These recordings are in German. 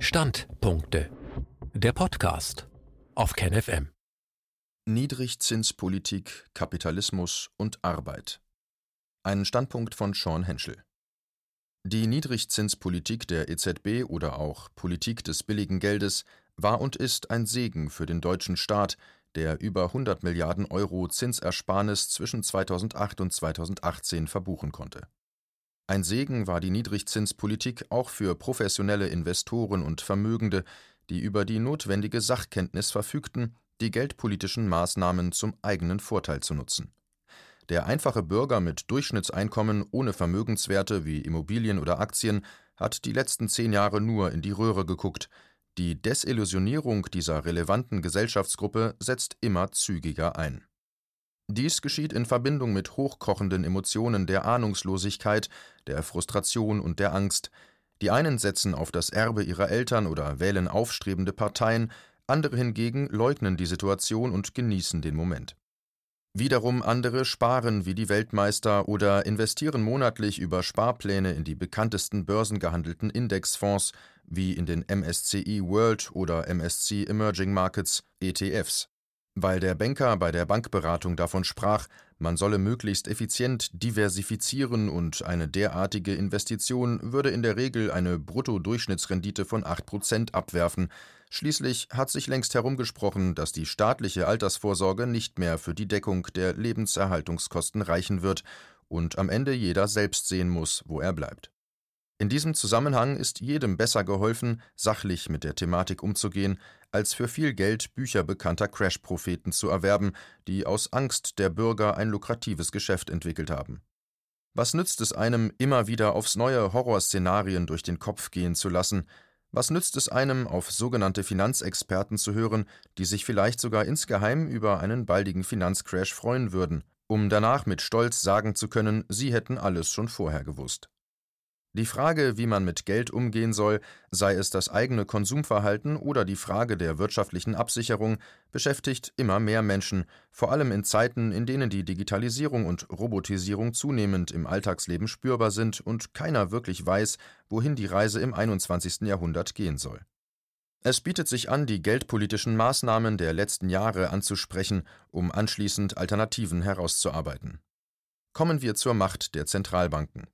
Standpunkte. Der Podcast auf KenFM. Niedrigzinspolitik, Kapitalismus und Arbeit. Ein Standpunkt von Sean Henschel. Die Niedrigzinspolitik der EZB oder auch Politik des billigen Geldes war und ist ein Segen für den deutschen Staat, der über 100 Milliarden Euro Zinsersparnis zwischen 2008 und 2018 verbuchen konnte. Ein Segen war die Niedrigzinspolitik auch für professionelle Investoren und Vermögende, die über die notwendige Sachkenntnis verfügten, die geldpolitischen Maßnahmen zum eigenen Vorteil zu nutzen. Der einfache Bürger mit Durchschnittseinkommen ohne Vermögenswerte wie Immobilien oder Aktien hat die letzten zehn Jahre nur in die Röhre geguckt. Die Desillusionierung dieser relevanten Gesellschaftsgruppe setzt immer zügiger ein. Dies geschieht in Verbindung mit hochkochenden Emotionen der Ahnungslosigkeit, der Frustration und der Angst. Die einen setzen auf das Erbe ihrer Eltern oder wählen aufstrebende Parteien, andere hingegen leugnen die Situation und genießen den Moment. Wiederum andere sparen wie die Weltmeister oder investieren monatlich über Sparpläne in die bekanntesten börsengehandelten Indexfonds wie in den MSCI World oder MSCI Emerging Markets ETFs. Weil der Banker bei der Bankberatung davon sprach, man solle möglichst effizient diversifizieren und eine derartige Investition würde in der Regel eine Bruttodurchschnittsrendite von 8% abwerfen. Schließlich hat sich längst herumgesprochen, dass die staatliche Altersvorsorge nicht mehr für die Deckung der Lebenserhaltungskosten reichen wird und am Ende jeder selbst sehen muss, wo er bleibt. In diesem Zusammenhang ist jedem besser geholfen, sachlich mit der Thematik umzugehen, als für viel Geld Bücher bekannter Crash-Propheten zu erwerben, die aus Angst der Bürger ein lukratives Geschäft entwickelt haben. Was nützt es einem, immer wieder aufs neue Horrorszenarien durch den Kopf gehen zu lassen? Was nützt es einem, auf sogenannte Finanzexperten zu hören, die sich vielleicht sogar insgeheim über einen baldigen Finanzcrash freuen würden, um danach mit Stolz sagen zu können, sie hätten alles schon vorher gewusst? Die Frage, wie man mit Geld umgehen soll, sei es das eigene Konsumverhalten oder die Frage der wirtschaftlichen Absicherung, beschäftigt immer mehr Menschen, vor allem in Zeiten, in denen die Digitalisierung und Robotisierung zunehmend im Alltagsleben spürbar sind und keiner wirklich weiß, wohin die Reise im 21. Jahrhundert gehen soll. Es bietet sich an, die geldpolitischen Maßnahmen der letzten Jahre anzusprechen, um anschließend Alternativen herauszuarbeiten. Kommen wir zur Macht der Zentralbanken.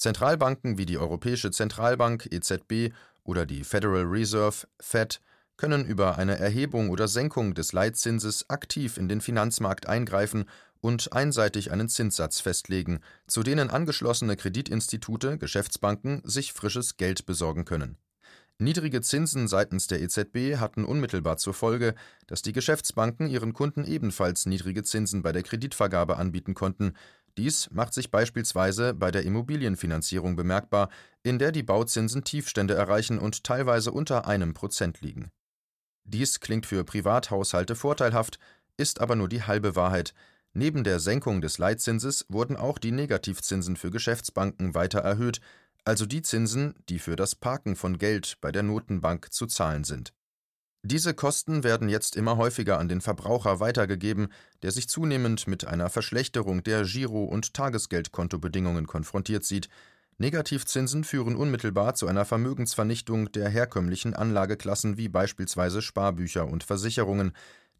Zentralbanken wie die Europäische Zentralbank EZB oder die Federal Reserve Fed können über eine Erhebung oder Senkung des Leitzinses aktiv in den Finanzmarkt eingreifen und einseitig einen Zinssatz festlegen, zu denen angeschlossene Kreditinstitute, Geschäftsbanken sich frisches Geld besorgen können. Niedrige Zinsen seitens der EZB hatten unmittelbar zur Folge, dass die Geschäftsbanken ihren Kunden ebenfalls niedrige Zinsen bei der Kreditvergabe anbieten konnten, dies macht sich beispielsweise bei der Immobilienfinanzierung bemerkbar, in der die Bauzinsen Tiefstände erreichen und teilweise unter einem Prozent liegen. Dies klingt für Privathaushalte vorteilhaft, ist aber nur die halbe Wahrheit. Neben der Senkung des Leitzinses wurden auch die Negativzinsen für Geschäftsbanken weiter erhöht, also die Zinsen, die für das Parken von Geld bei der Notenbank zu zahlen sind. Diese Kosten werden jetzt immer häufiger an den Verbraucher weitergegeben, der sich zunehmend mit einer Verschlechterung der Giro- und Tagesgeldkontobedingungen konfrontiert sieht. Negativzinsen führen unmittelbar zu einer Vermögensvernichtung der herkömmlichen Anlageklassen wie beispielsweise Sparbücher und Versicherungen.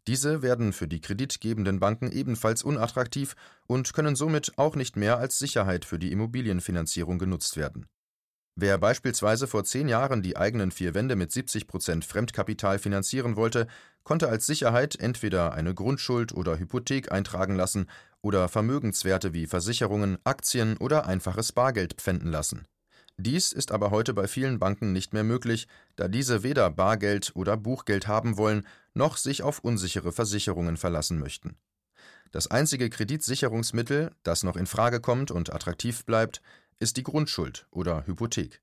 Diese werden für die kreditgebenden Banken ebenfalls unattraktiv und können somit auch nicht mehr als Sicherheit für die Immobilienfinanzierung genutzt werden Wer beispielsweise vor zehn Jahren die eigenen vier Wände mit 70 Prozent Fremdkapital finanzieren wollte, konnte als Sicherheit entweder eine Grundschuld oder Hypothek eintragen lassen oder Vermögenswerte wie Versicherungen, Aktien oder einfaches Bargeld pfänden lassen. Dies ist aber heute bei vielen Banken nicht mehr möglich, da diese weder Bargeld oder Buchgeld haben wollen, noch sich auf unsichere Versicherungen verlassen möchten. Das einzige Kreditsicherungsmittel, das noch in Frage kommt und attraktiv bleibt, ist die Grundschuld oder Hypothek.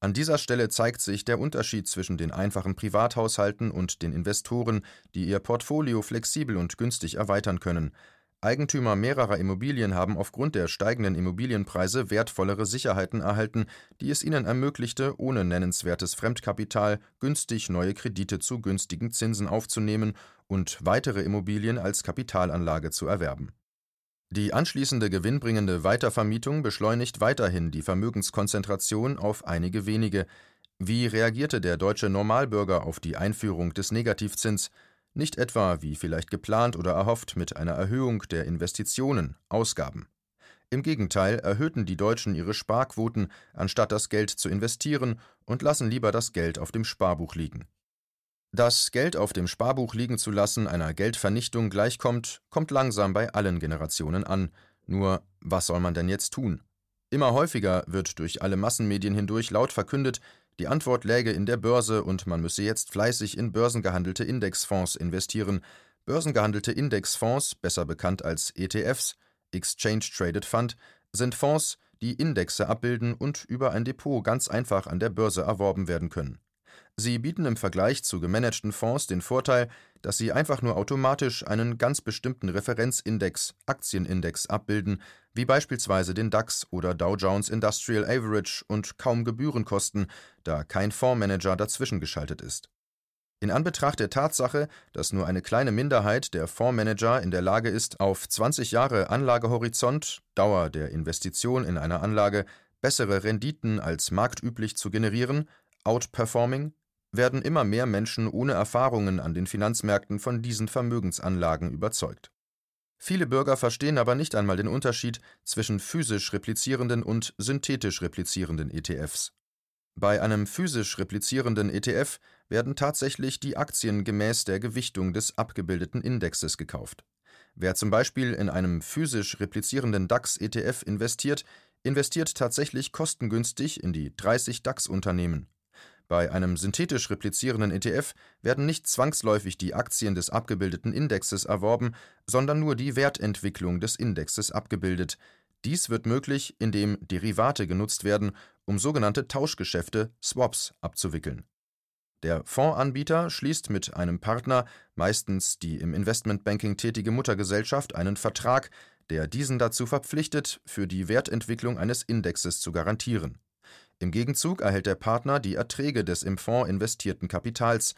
An dieser Stelle zeigt sich der Unterschied zwischen den einfachen Privathaushalten und den Investoren, die ihr Portfolio flexibel und günstig erweitern können. Eigentümer mehrerer Immobilien haben aufgrund der steigenden Immobilienpreise wertvollere Sicherheiten erhalten, die es ihnen ermöglichte, ohne nennenswertes Fremdkapital günstig neue Kredite zu günstigen Zinsen aufzunehmen und weitere Immobilien als Kapitalanlage zu erwerben die anschließende gewinnbringende Weitervermietung beschleunigt weiterhin die Vermögenskonzentration auf einige wenige. Wie reagierte der deutsche Normalbürger auf die Einführung des Negativzins, nicht etwa, wie vielleicht geplant oder erhofft, mit einer Erhöhung der Investitionen, Ausgaben. Im Gegenteil erhöhten die Deutschen ihre Sparquoten, anstatt das Geld zu investieren, und lassen lieber das Geld auf dem Sparbuch liegen. Dass Geld auf dem Sparbuch liegen zu lassen einer Geldvernichtung gleichkommt, kommt langsam bei allen Generationen an. Nur, was soll man denn jetzt tun? Immer häufiger wird durch alle Massenmedien hindurch laut verkündet, die Antwort läge in der Börse und man müsse jetzt fleißig in börsengehandelte Indexfonds investieren. Börsengehandelte Indexfonds, besser bekannt als ETFs, Exchange Traded Fund, sind Fonds, die Indexe abbilden und über ein Depot ganz einfach an der Börse erworben werden können. Sie bieten im Vergleich zu gemanagten Fonds den Vorteil, dass sie einfach nur automatisch einen ganz bestimmten Referenzindex, Aktienindex, abbilden, wie beispielsweise den DAX oder Dow Jones Industrial Average und kaum Gebühren kosten, da kein Fondsmanager dazwischen geschaltet ist. In Anbetracht der Tatsache, dass nur eine kleine Minderheit der Fondsmanager in der Lage ist, auf 20 Jahre Anlagehorizont, Dauer der Investition in einer Anlage, bessere Renditen als marktüblich zu generieren, Outperforming, werden immer mehr Menschen ohne Erfahrungen an den Finanzmärkten von diesen Vermögensanlagen überzeugt. Viele Bürger verstehen aber nicht einmal den Unterschied zwischen physisch replizierenden und synthetisch replizierenden ETFs. Bei einem physisch replizierenden ETF werden tatsächlich die Aktien gemäß der Gewichtung des abgebildeten Indexes gekauft. Wer zum Beispiel in einem physisch replizierenden DAX-ETF investiert, investiert tatsächlich kostengünstig in die 30 DAX-Unternehmen. Bei einem synthetisch replizierenden ETF werden nicht zwangsläufig die Aktien des abgebildeten Indexes erworben, sondern nur die Wertentwicklung des Indexes abgebildet. Dies wird möglich, indem Derivate genutzt werden, um sogenannte Tauschgeschäfte Swaps abzuwickeln. Der Fondsanbieter schließt mit einem Partner, meistens die im Investmentbanking tätige Muttergesellschaft, einen Vertrag, der diesen dazu verpflichtet, für die Wertentwicklung eines Indexes zu garantieren. Im Gegenzug erhält der Partner die Erträge des im Fonds investierten Kapitals.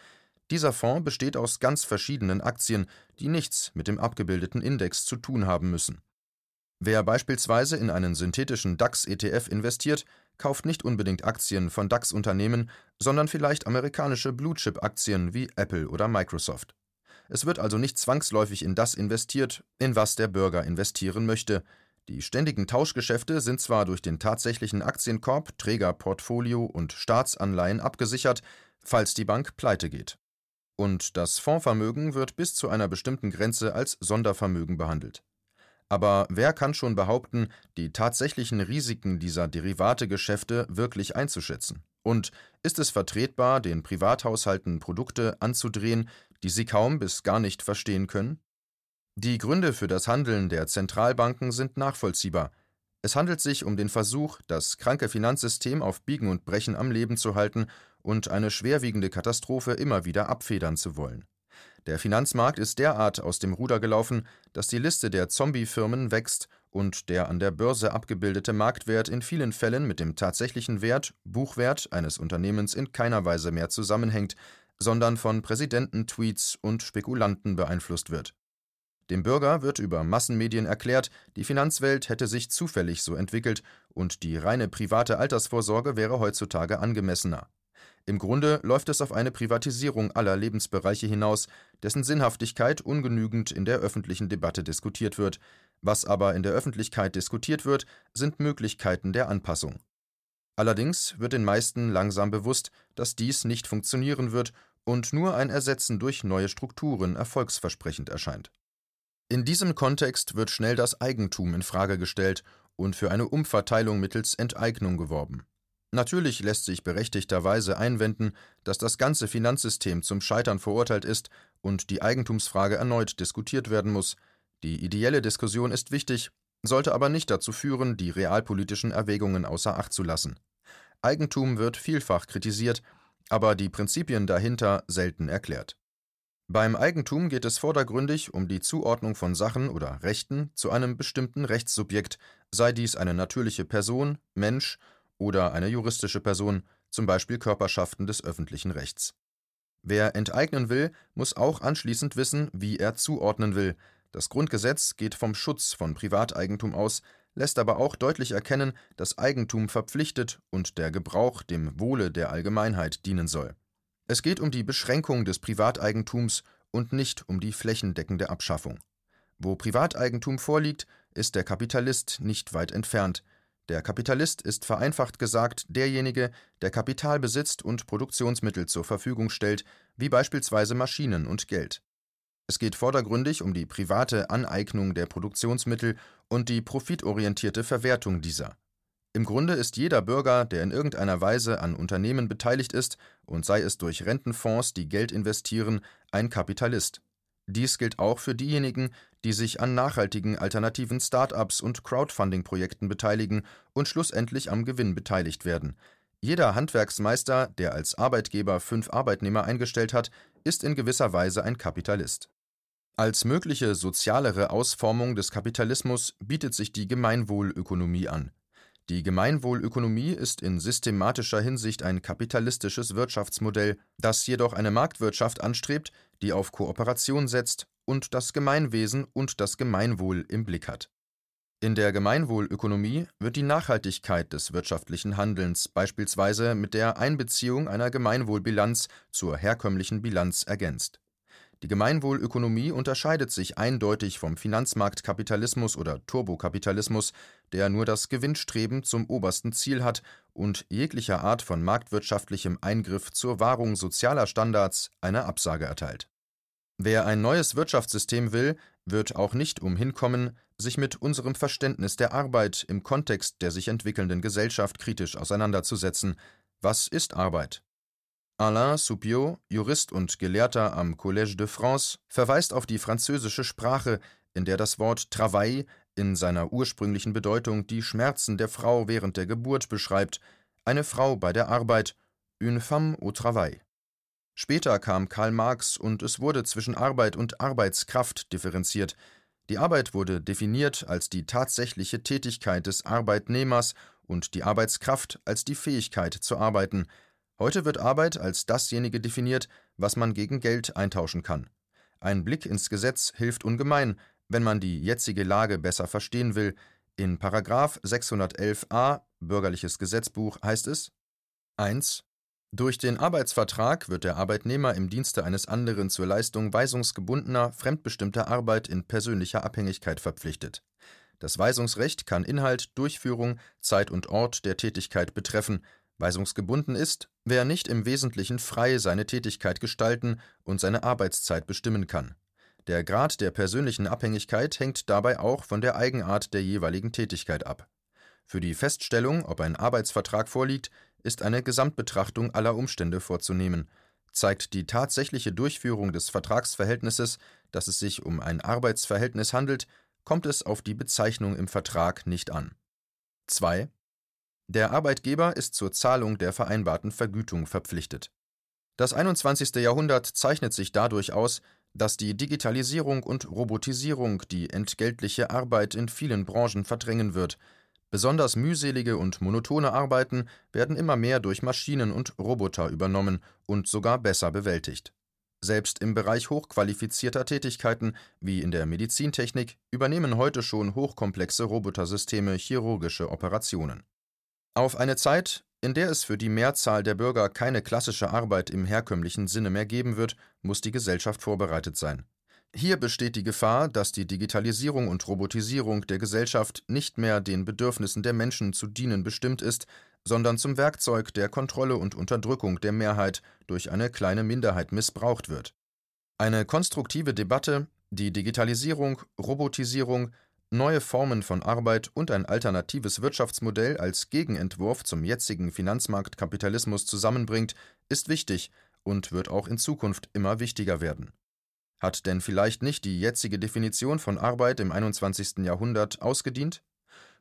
Dieser Fonds besteht aus ganz verschiedenen Aktien, die nichts mit dem abgebildeten Index zu tun haben müssen. Wer beispielsweise in einen synthetischen DAX-ETF investiert, kauft nicht unbedingt Aktien von DAX-Unternehmen, sondern vielleicht amerikanische Blue-Chip-Aktien wie Apple oder Microsoft. Es wird also nicht zwangsläufig in das investiert, in was der Bürger investieren möchte, die ständigen Tauschgeschäfte sind zwar durch den tatsächlichen Aktienkorb, Trägerportfolio und Staatsanleihen abgesichert, falls die Bank pleite geht. Und das Fondsvermögen wird bis zu einer bestimmten Grenze als Sondervermögen behandelt. Aber wer kann schon behaupten, die tatsächlichen Risiken dieser Derivategeschäfte wirklich einzuschätzen? Und ist es vertretbar, den Privathaushalten Produkte anzudrehen, die sie kaum bis gar nicht verstehen können? Die Gründe für das Handeln der Zentralbanken sind nachvollziehbar. Es handelt sich um den Versuch, das kranke Finanzsystem auf Biegen und Brechen am Leben zu halten und eine schwerwiegende Katastrophe immer wieder abfedern zu wollen. Der Finanzmarkt ist derart aus dem Ruder gelaufen, dass die Liste der Zombie-Firmen wächst und der an der Börse abgebildete Marktwert in vielen Fällen mit dem tatsächlichen Wert, Buchwert eines Unternehmens in keiner Weise mehr zusammenhängt, sondern von Präsidenten-Tweets und Spekulanten beeinflusst wird. Dem Bürger wird über Massenmedien erklärt, die Finanzwelt hätte sich zufällig so entwickelt und die reine private Altersvorsorge wäre heutzutage angemessener. Im Grunde läuft es auf eine Privatisierung aller Lebensbereiche hinaus, dessen Sinnhaftigkeit ungenügend in der öffentlichen Debatte diskutiert wird. Was aber in der Öffentlichkeit diskutiert wird, sind Möglichkeiten der Anpassung. Allerdings wird den meisten langsam bewusst, dass dies nicht funktionieren wird und nur ein Ersetzen durch neue Strukturen erfolgsversprechend erscheint. In diesem Kontext wird schnell das Eigentum in Frage gestellt und für eine Umverteilung mittels Enteignung geworben. Natürlich lässt sich berechtigterweise einwenden, dass das ganze Finanzsystem zum Scheitern verurteilt ist und die Eigentumsfrage erneut diskutiert werden muss. Die ideelle Diskussion ist wichtig, sollte aber nicht dazu führen, die realpolitischen Erwägungen außer Acht zu lassen. Eigentum wird vielfach kritisiert, aber die Prinzipien dahinter selten erklärt. Beim Eigentum geht es vordergründig um die Zuordnung von Sachen oder Rechten zu einem bestimmten Rechtssubjekt, sei dies eine natürliche Person, Mensch oder eine juristische Person, zum Beispiel Körperschaften des öffentlichen Rechts. Wer enteignen will, muss auch anschließend wissen, wie er zuordnen will. Das Grundgesetz geht vom Schutz von Privateigentum aus, lässt aber auch deutlich erkennen, dass Eigentum verpflichtet und der Gebrauch dem Wohle der Allgemeinheit dienen soll. Es geht um die Beschränkung des Privateigentums und nicht um die flächendeckende Abschaffung. Wo Privateigentum vorliegt, ist der Kapitalist nicht weit entfernt. Der Kapitalist ist vereinfacht gesagt derjenige, der Kapital besitzt und Produktionsmittel zur Verfügung stellt, wie beispielsweise Maschinen und Geld. Es geht vordergründig um die private Aneignung der Produktionsmittel und die profitorientierte Verwertung dieser. Im Grunde ist jeder Bürger, der in irgendeiner Weise an Unternehmen beteiligt ist, und sei es durch Rentenfonds, die Geld investieren, ein Kapitalist. Dies gilt auch für diejenigen, die sich an nachhaltigen alternativen Start-ups und Crowdfunding-Projekten beteiligen und schlussendlich am Gewinn beteiligt werden. Jeder Handwerksmeister, der als Arbeitgeber fünf Arbeitnehmer eingestellt hat, ist in gewisser Weise ein Kapitalist. Als mögliche sozialere Ausformung des Kapitalismus bietet sich die Gemeinwohlökonomie an. Die Gemeinwohlökonomie ist in systematischer Hinsicht ein kapitalistisches Wirtschaftsmodell, das jedoch eine Marktwirtschaft anstrebt, die auf Kooperation setzt und das Gemeinwesen und das Gemeinwohl im Blick hat. In der Gemeinwohlökonomie wird die Nachhaltigkeit des wirtschaftlichen Handelns beispielsweise mit der Einbeziehung einer Gemeinwohlbilanz zur herkömmlichen Bilanz ergänzt die Gemeinwohlökonomie unterscheidet sich eindeutig vom Finanzmarktkapitalismus oder Turbokapitalismus, der nur das Gewinnstreben zum obersten Ziel hat und jeglicher Art von marktwirtschaftlichem Eingriff zur Wahrung sozialer Standards eine Absage erteilt. Wer ein neues Wirtschaftssystem will, wird auch nicht umhin kommen, sich mit unserem Verständnis der Arbeit im Kontext der sich entwickelnden Gesellschaft kritisch auseinanderzusetzen. Was ist Arbeit? Alain Soupiot, Jurist und Gelehrter am Collège de France, verweist auf die französische Sprache, in der das Wort Travail in seiner ursprünglichen Bedeutung die Schmerzen der Frau während der Geburt beschreibt, eine Frau bei der Arbeit, une femme au travail. Später kam Karl Marx und es wurde zwischen Arbeit und Arbeitskraft differenziert. Die Arbeit wurde definiert als die tatsächliche Tätigkeit des Arbeitnehmers und die Arbeitskraft als die Fähigkeit zu arbeiten, Heute wird Arbeit als dasjenige definiert, was man gegen Geld eintauschen kann. Ein Blick ins Gesetz hilft ungemein, wenn man die jetzige Lage besser verstehen will. In § 611a Bürgerliches Gesetzbuch heißt es 1. Durch den Arbeitsvertrag wird der Arbeitnehmer im Dienste eines anderen zur Leistung weisungsgebundener, fremdbestimmter Arbeit in persönlicher Abhängigkeit verpflichtet. Das Weisungsrecht kann Inhalt, Durchführung, Zeit und Ort der Tätigkeit betreffen, Weisungsgebunden ist, wer nicht im Wesentlichen frei seine Tätigkeit gestalten und seine Arbeitszeit bestimmen kann. Der Grad der persönlichen Abhängigkeit hängt dabei auch von der Eigenart der jeweiligen Tätigkeit ab. Für die Feststellung, ob ein Arbeitsvertrag vorliegt, ist eine Gesamtbetrachtung aller Umstände vorzunehmen. Zeigt die tatsächliche Durchführung des Vertragsverhältnisses, dass es sich um ein Arbeitsverhältnis handelt, kommt es auf die Bezeichnung im Vertrag nicht an. 2. Der Arbeitgeber ist zur Zahlung der vereinbarten Vergütung verpflichtet. Das 21. Jahrhundert zeichnet sich dadurch aus, dass die Digitalisierung und Robotisierung die entgeltliche Arbeit in vielen Branchen verdrängen wird. Besonders mühselige und monotone Arbeiten werden immer mehr durch Maschinen und Roboter übernommen und sogar besser bewältigt. Selbst im Bereich hochqualifizierter Tätigkeiten wie in der Medizintechnik übernehmen heute schon hochkomplexe Robotersysteme chirurgische Operationen. Auf eine Zeit, in der es für die Mehrzahl der Bürger keine klassische Arbeit im herkömmlichen Sinne mehr geben wird, muss die Gesellschaft vorbereitet sein. Hier besteht die Gefahr, dass die Digitalisierung und Robotisierung der Gesellschaft nicht mehr den Bedürfnissen der Menschen zu dienen bestimmt ist, sondern zum Werkzeug der Kontrolle und Unterdrückung der Mehrheit durch eine kleine Minderheit missbraucht wird. Eine konstruktive Debatte, die Digitalisierung, Robotisierung, neue Formen von Arbeit und ein alternatives Wirtschaftsmodell als Gegenentwurf zum jetzigen Finanzmarktkapitalismus zusammenbringt, ist wichtig und wird auch in Zukunft immer wichtiger werden. Hat denn vielleicht nicht die jetzige Definition von Arbeit im 21. Jahrhundert ausgedient?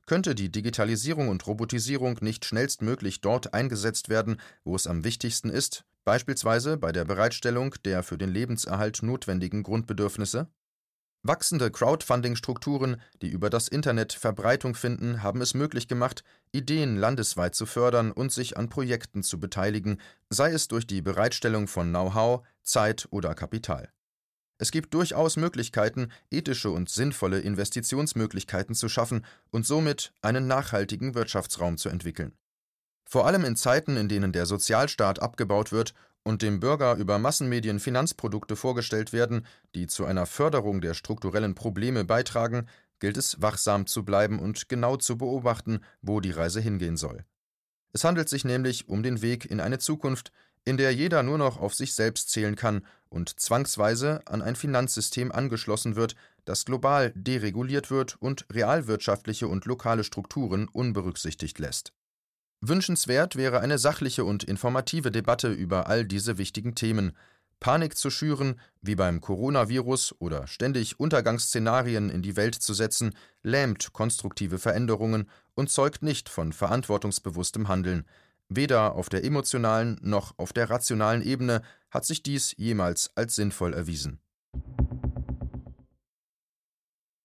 Könnte die Digitalisierung und Robotisierung nicht schnellstmöglich dort eingesetzt werden, wo es am wichtigsten ist, beispielsweise bei der Bereitstellung der für den Lebenserhalt notwendigen Grundbedürfnisse? Wachsende Crowdfunding-Strukturen, die über das Internet Verbreitung finden, haben es möglich gemacht, Ideen landesweit zu fördern und sich an Projekten zu beteiligen, sei es durch die Bereitstellung von Know-how, Zeit oder Kapital. Es gibt durchaus Möglichkeiten, ethische und sinnvolle Investitionsmöglichkeiten zu schaffen und somit einen nachhaltigen Wirtschaftsraum zu entwickeln. Vor allem in Zeiten, in denen der Sozialstaat abgebaut wird und dem Bürger über Massenmedien Finanzprodukte vorgestellt werden, die zu einer Förderung der strukturellen Probleme beitragen, gilt es wachsam zu bleiben und genau zu beobachten, wo die Reise hingehen soll. Es handelt sich nämlich um den Weg in eine Zukunft, in der jeder nur noch auf sich selbst zählen kann und zwangsweise an ein Finanzsystem angeschlossen wird, das global dereguliert wird und realwirtschaftliche und lokale Strukturen unberücksichtigt lässt. Wünschenswert wäre eine sachliche und informative Debatte über all diese wichtigen Themen. Panik zu schüren, wie beim Coronavirus, oder ständig Untergangsszenarien in die Welt zu setzen, lähmt konstruktive Veränderungen und zeugt nicht von verantwortungsbewusstem Handeln. Weder auf der emotionalen noch auf der rationalen Ebene hat sich dies jemals als sinnvoll erwiesen